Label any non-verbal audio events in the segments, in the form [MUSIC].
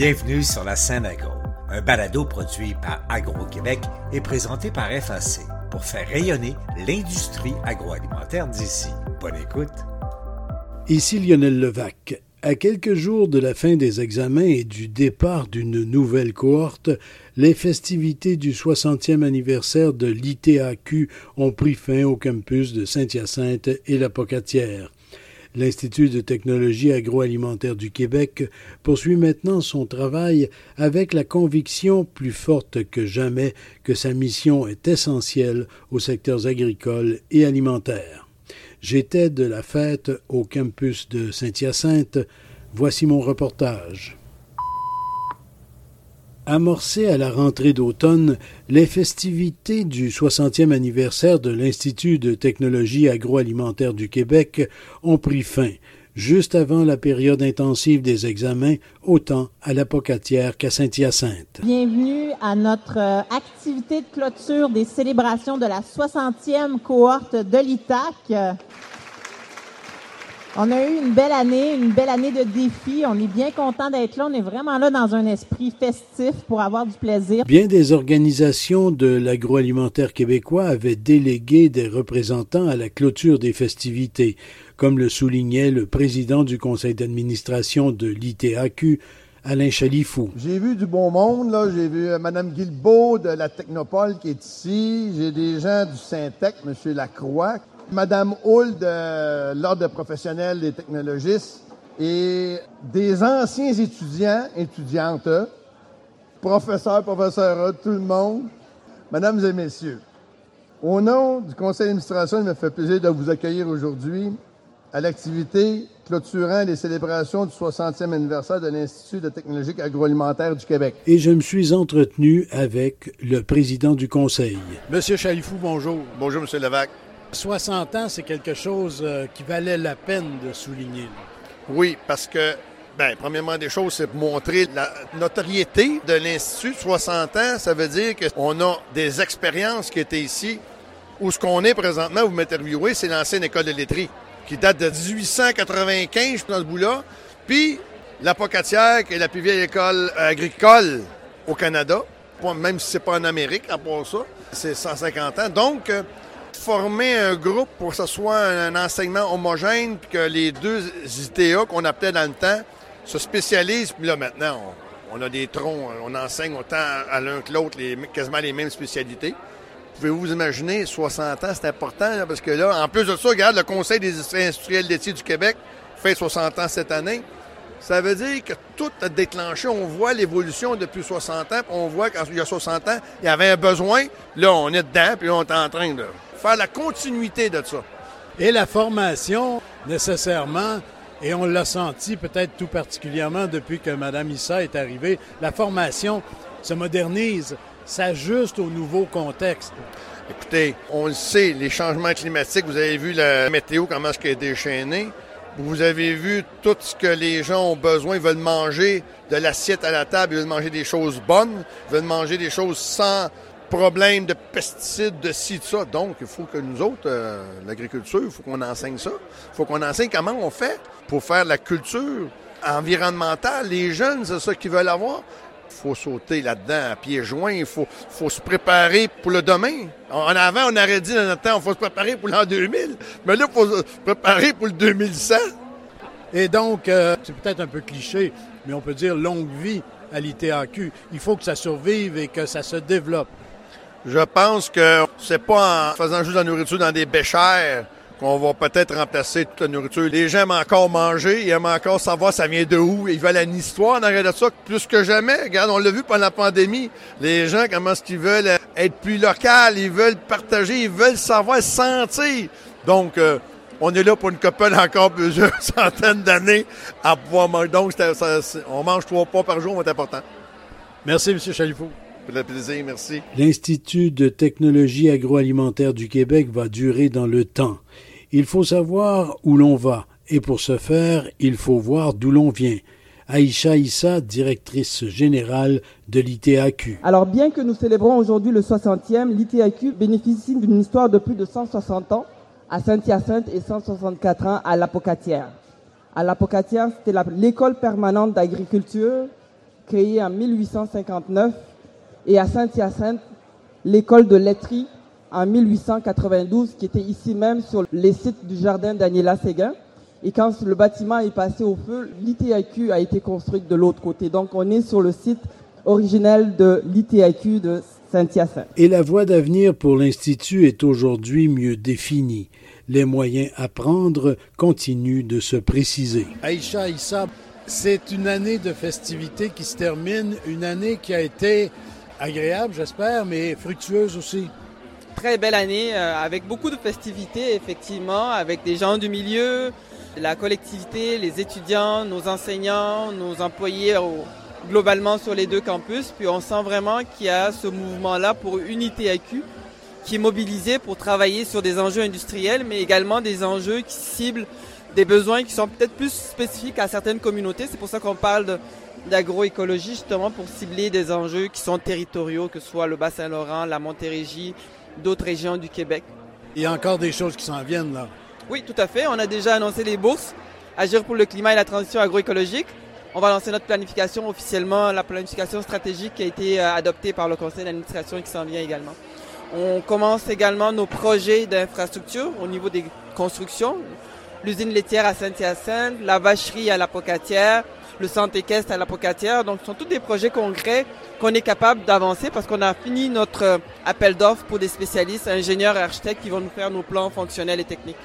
Bienvenue sur la scène agro, un balado produit par Agro-Québec et présenté par FAC pour faire rayonner l'industrie agroalimentaire d'ici. Bonne écoute. Ici Lionel Levac. À quelques jours de la fin des examens et du départ d'une nouvelle cohorte, les festivités du 60e anniversaire de l'ITAQ ont pris fin au campus de Saint-Hyacinthe et la Pocatière. L'Institut de technologie agroalimentaire du Québec poursuit maintenant son travail avec la conviction plus forte que jamais que sa mission est essentielle aux secteurs agricoles et alimentaires. J'étais de la fête au campus de Saint-Hyacinthe. Voici mon reportage. Amorcées à la rentrée d'automne, les festivités du 60e anniversaire de l'Institut de technologie agroalimentaire du Québec ont pris fin, juste avant la période intensive des examens, autant à la Pocatière qu'à Saint-Hyacinthe. Bienvenue à notre euh, activité de clôture des célébrations de la 60e cohorte de l'ITAC. On a eu une belle année, une belle année de défis. On est bien content d'être là. On est vraiment là dans un esprit festif pour avoir du plaisir. Bien des organisations de l'agroalimentaire québécois avaient délégué des représentants à la clôture des festivités, comme le soulignait le président du conseil d'administration de l'ITAQ, Alain Chalifou. J'ai vu du bon monde, là. J'ai vu euh, Mme Guilbeault de la Technopole qui est ici. J'ai des gens du Syntec, M. Lacroix, Madame Hull de l'Ordre professionnel des technologistes et des anciens étudiants, étudiantes, professeurs, professeurs, tout le monde, Mesdames et Messieurs. Au nom du conseil d'administration, il me fait plaisir de vous accueillir aujourd'hui à l'activité clôturant les célébrations du 60e anniversaire de l'Institut de technologie agroalimentaire du Québec. Et je me suis entretenu avec le président du conseil. Monsieur Chalifou, bonjour. Bonjour, Monsieur Levac. 60 ans, c'est quelque chose euh, qui valait la peine de souligner. Oui, parce que, ben, premièrement des choses, c'est montrer la notoriété de l'Institut. 60 ans, ça veut dire qu'on a des expériences qui étaient ici. Où ce qu'on est présentement, vous m'interviewez, c'est l'ancienne école de lettrée, qui date de 1895, dans ce bout-là. Puis, la Pocatière, qui est la plus vieille école agricole au Canada, même si c'est pas en Amérique, à part ça, c'est 150 ans. Donc, euh, former un groupe pour que ce soit un enseignement homogène, puis que les deux ITA qu'on appelait dans le temps se spécialisent. Puis là, maintenant, on, a des troncs, on enseigne autant à l'un que l'autre les, quasiment les mêmes spécialités. Pouvez-vous vous imaginer, 60 ans, c'est important, parce que là, en plus de ça, regarde, le Conseil des industriels laitiers du Québec fait 60 ans cette année. Ça veut dire que tout a déclenché. On voit l'évolution depuis 60 ans, on voit qu'il y a 60 ans, il y avait un besoin. Là, on est dedans, puis on est en train de faire la continuité de ça. Et la formation, nécessairement, et on l'a senti peut-être tout particulièrement depuis que Mme Issa est arrivée, la formation se modernise, s'ajuste au nouveau contexte. Écoutez, on le sait, les changements climatiques, vous avez vu la météo, comment est-ce qu'elle est déchaînée. Vous avez vu tout ce que les gens ont besoin. Ils veulent manger de l'assiette à la table, ils veulent manger des choses bonnes, ils veulent manger des choses sans problème de pesticides, de ci, de ça. Donc, il faut que nous autres, euh, l'agriculture, il faut qu'on enseigne ça. Il faut qu'on enseigne comment on fait pour faire la culture environnementale. Les jeunes, c'est ça qu'ils veulent avoir. Il faut sauter là-dedans à pieds joints. Il faut, faut se préparer pour le demain. En avant, on aurait dit dans notre temps, il faut se préparer pour l'an 2000. Mais là, il faut se préparer pour le 2100. Et donc, euh, c'est peut-être un peu cliché, mais on peut dire longue vie à l'ITAQ. Il faut que ça survive et que ça se développe. Je pense que c'est pas en faisant juste la nourriture dans des béchères qu'on va peut-être remplacer toute la nourriture. Les gens aiment encore manger, ils aiment encore savoir ça vient de où. Ils veulent une histoire en arrière de ça plus que jamais. Regarde, on l'a vu pendant la pandémie. Les gens, comment est-ce qu'ils veulent être plus local, ils veulent partager, ils veulent savoir, sentir. Donc, euh, on est là pour une couple encore plusieurs [LAUGHS] centaines d'années à pouvoir manger. Donc, on mange trois pas par jour, c'est important. Merci, M. Chalifou plaisir, merci. L'Institut de technologie agroalimentaire du Québec va durer dans le temps. Il faut savoir où l'on va, et pour ce faire, il faut voir d'où l'on vient. Aïcha Issa, directrice générale de l'ITAQ. Alors bien que nous célébrons aujourd'hui le 60e, l'ITAQ bénéficie d'une histoire de plus de 160 ans à Saint-Hyacinthe et 164 ans à l'Apocatière. À l'Apocatière, c'était l'école permanente d'agriculture créée en 1859, et à Saint-Hyacinthe, l'école de laiterie en 1892, qui était ici même sur les sites du jardin Daniela Séguin. Et quand le bâtiment est passé au feu, l'ITIQ a été construite de l'autre côté. Donc on est sur le site originel de l'ITIQ de Saint-Hyacinthe. Et la voie d'avenir pour l'Institut est aujourd'hui mieux définie. Les moyens à prendre continuent de se préciser. Aïcha Issa, c'est une année de festivités qui se termine, une année qui a été agréable, j'espère, mais fructueuse aussi. Très belle année, euh, avec beaucoup de festivités, effectivement, avec des gens du milieu, la collectivité, les étudiants, nos enseignants, nos employés globalement sur les deux campus. Puis on sent vraiment qu'il y a ce mouvement-là pour unité AQ qui est mobilisé pour travailler sur des enjeux industriels, mais également des enjeux qui ciblent des besoins qui sont peut-être plus spécifiques à certaines communautés. C'est pour ça qu'on parle d'agroécologie, justement, pour cibler des enjeux qui sont territoriaux, que ce soit le Bas-Saint-Laurent, la Montérégie, d'autres régions du Québec. Il y a encore des choses qui s'en viennent, là. Oui, tout à fait. On a déjà annoncé les bourses Agir pour le climat et la transition agroécologique. On va lancer notre planification officiellement, la planification stratégique qui a été euh, adoptée par le conseil d'administration et qui s'en vient également. On commence également nos projets d'infrastructure au niveau des constructions. L'usine laitière à Saint-Hyacinthe, la vacherie à la Pocatière, le centre équestre à la Pocatière. Donc, ce sont tous des projets concrets qu'on est capable d'avancer parce qu'on a fini notre euh, appel d'offres pour des spécialistes, ingénieurs et architectes qui vont nous faire nos plans fonctionnels et techniques.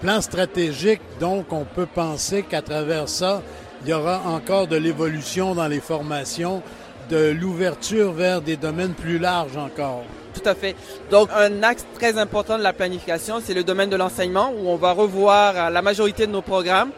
Plan stratégique, donc on peut penser qu'à travers ça, il y aura encore de l'évolution dans les formations, de l'ouverture vers des domaines plus larges encore. Tout à fait. Donc, un axe très important de la planification, c'est le domaine de l'enseignement, où on va revoir la majorité de nos programmes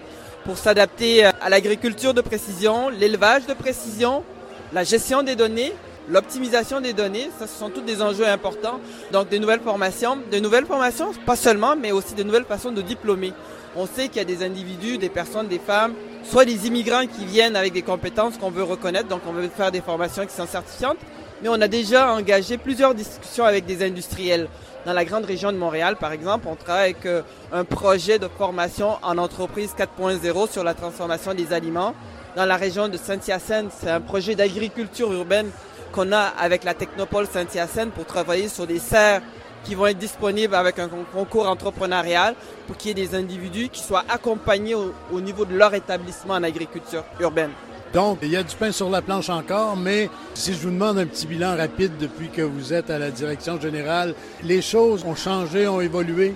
pour s'adapter à l'agriculture de précision, l'élevage de précision, la gestion des données, l'optimisation des données. Ça, ce sont tous des enjeux importants. Donc, des nouvelles formations. Des nouvelles formations, pas seulement, mais aussi des nouvelles façons de diplômer. On sait qu'il y a des individus, des personnes, des femmes, soit des immigrants qui viennent avec des compétences qu'on veut reconnaître, donc on veut faire des formations qui sont certifiantes, mais on a déjà engagé plusieurs discussions avec des industriels. Dans la grande région de Montréal, par exemple, on travaille avec euh, un projet de formation en entreprise 4.0 sur la transformation des aliments. Dans la région de Saint-Hyacinthe, c'est un projet d'agriculture urbaine qu'on a avec la Technopole Saint-Hyacinthe pour travailler sur des serres qui vont être disponibles avec un concours entrepreneurial pour qu'il y ait des individus qui soient accompagnés au niveau de leur établissement en agriculture urbaine. Donc, il y a du pain sur la planche encore, mais si je vous demande un petit bilan rapide depuis que vous êtes à la direction générale, les choses ont changé, ont évolué?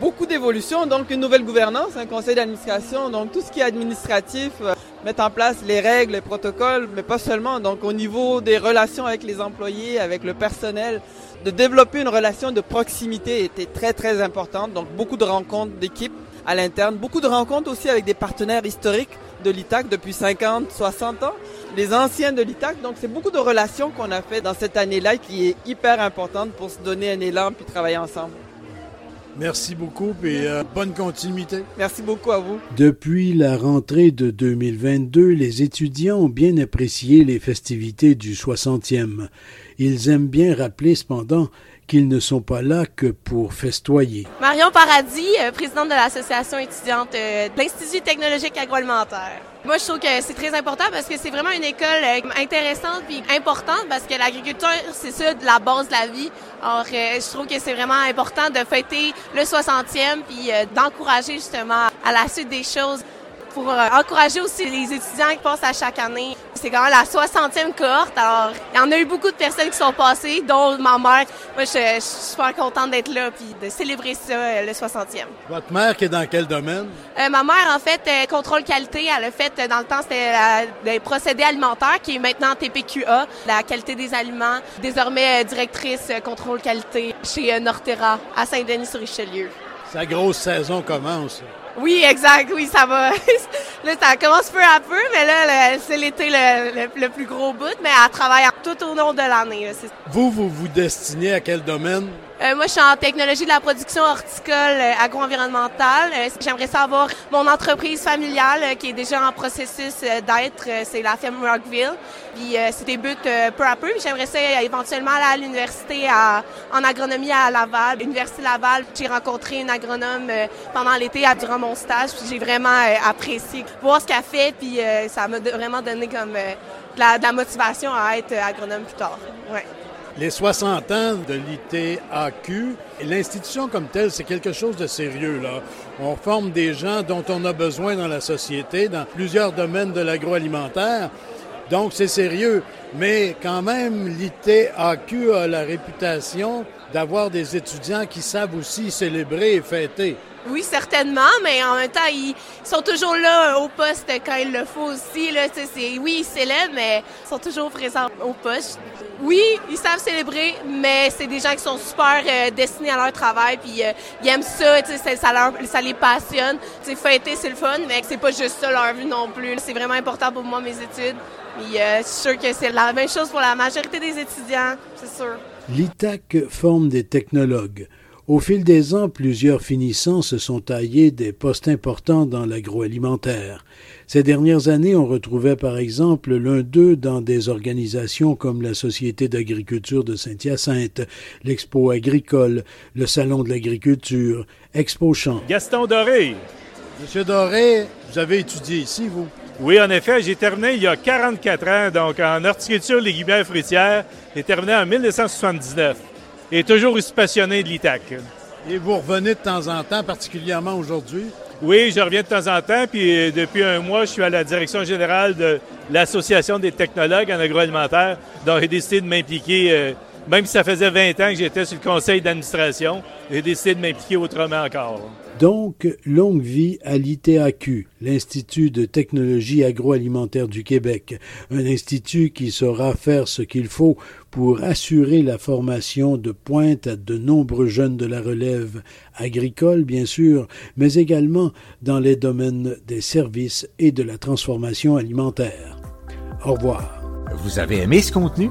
Beaucoup d'évolutions, donc une nouvelle gouvernance, un conseil d'administration, donc tout ce qui est administratif, euh, mettre en place les règles, les protocoles, mais pas seulement, donc au niveau des relations avec les employés, avec le personnel, de développer une relation de proximité était très très importante, donc beaucoup de rencontres d'équipe à l'interne, beaucoup de rencontres aussi avec des partenaires historiques de l'ITAC depuis 50, 60 ans, les anciens de l'ITAC. Donc c'est beaucoup de relations qu'on a fait dans cette année-là qui est hyper importante pour se donner un élan puis travailler ensemble. Merci beaucoup et euh, bonne continuité. Merci beaucoup à vous. Depuis la rentrée de 2022, les étudiants ont bien apprécié les festivités du 60e. Ils aiment bien rappeler cependant qu'ils ne sont pas là que pour festoyer. Marion Paradis, euh, présidente de l'association étudiante euh, de l'Institut technologique agroalimentaire. Moi, je trouve que c'est très important parce que c'est vraiment une école euh, intéressante puis importante parce que l'agriculture, c'est ça, de la base de la vie. Alors, je trouve que c'est vraiment important de fêter le 60e puis d'encourager justement à la suite des choses pour euh, encourager aussi les étudiants qui passent à chaque année. C'est quand même la 60e cohorte, alors il y en a eu beaucoup de personnes qui sont passées, dont ma mère. Moi, je, suis super contente d'être là puis de célébrer ça, euh, le 60e. Votre mère qui est dans quel domaine? Euh, ma mère, en fait, contrôle qualité. Elle a fait, dans le temps, c'était les procédés alimentaires, qui est maintenant TPQA, la qualité des aliments. Désormais, directrice contrôle qualité chez Norterra, à Saint-Denis-sur-Richelieu. Sa grosse saison commence. Oui, exact. Oui, ça va. [LAUGHS] là, ça commence peu à peu, mais là, c'est l'été le, plus gros bout, mais elle travaille tout au long de l'année. Vous, vous vous destinez à quel domaine? Euh, moi, je suis en technologie de la production horticole euh, agro-environnementale. Euh, j'aimerais savoir mon entreprise familiale qui est déjà en processus d'être, c'est la ferme Rockville. Puis c'est des buts peu à peu. J'aimerais ça éventuellement aller à l'université en agronomie à Laval, l'université Laval. J'ai rencontré une agronome pendant l'été durant mon stage. J'ai vraiment apprécié voir ce qu'elle fait, puis ça m'a vraiment donné comme de la, motivation à être agronome plus tard. Les 60 ans de l'ITAQ, l'institution comme telle, c'est quelque chose de sérieux. Là. On forme des gens dont on a besoin dans la société, dans plusieurs domaines de l'agroalimentaire. Donc, c'est sérieux. Mais quand même, l'ITAQ a la réputation d'avoir des étudiants qui savent aussi célébrer et fêter. Oui, certainement, mais en même temps, ils sont toujours là au poste quand il le faut aussi. Là, oui, ils célèbrent, mais ils sont toujours présents au poste. Oui, ils savent célébrer, mais c'est des gens qui sont super euh, destinés à leur travail, puis euh, ils aiment ça, ça, les passionne. Fêter, c'est le fun, mais c'est pas juste ça leur vie non plus. C'est vraiment important pour moi, mes études. Euh, que c'est la même chose pour la majorité des étudiants, c'est sûr. L'ITAC forme des technologues. Au fil des ans, plusieurs finissants se sont taillés des postes importants dans l'agroalimentaire. Ces dernières années, on retrouvait par exemple l'un d'eux dans des organisations comme la Société d'agriculture de Saint-Hyacinthe, l'Expo agricole, le Salon de l'agriculture, Expo Champ. Gaston Doré. Monsieur Doré, vous avez étudié ici, vous? Oui, en effet, j'ai terminé il y a 44 ans, donc en horticulture légumière fruitière. J'ai terminé en 1979 et toujours aussi passionné de l'ITAC. Et vous revenez de temps en temps, particulièrement aujourd'hui? Oui, je reviens de temps en temps, puis euh, depuis un mois, je suis à la direction générale de l'Association des technologues en agroalimentaire, donc j'ai décidé de m'impliquer, euh, même si ça faisait 20 ans que j'étais sur le conseil d'administration, j'ai décidé de m'impliquer autrement encore. Donc, longue vie à l'ITAQ, l'Institut de technologie agroalimentaire du Québec, un institut qui saura faire ce qu'il faut pour assurer la formation de pointe à de nombreux jeunes de la relève agricole, bien sûr, mais également dans les domaines des services et de la transformation alimentaire. Au revoir. Vous avez aimé ce contenu?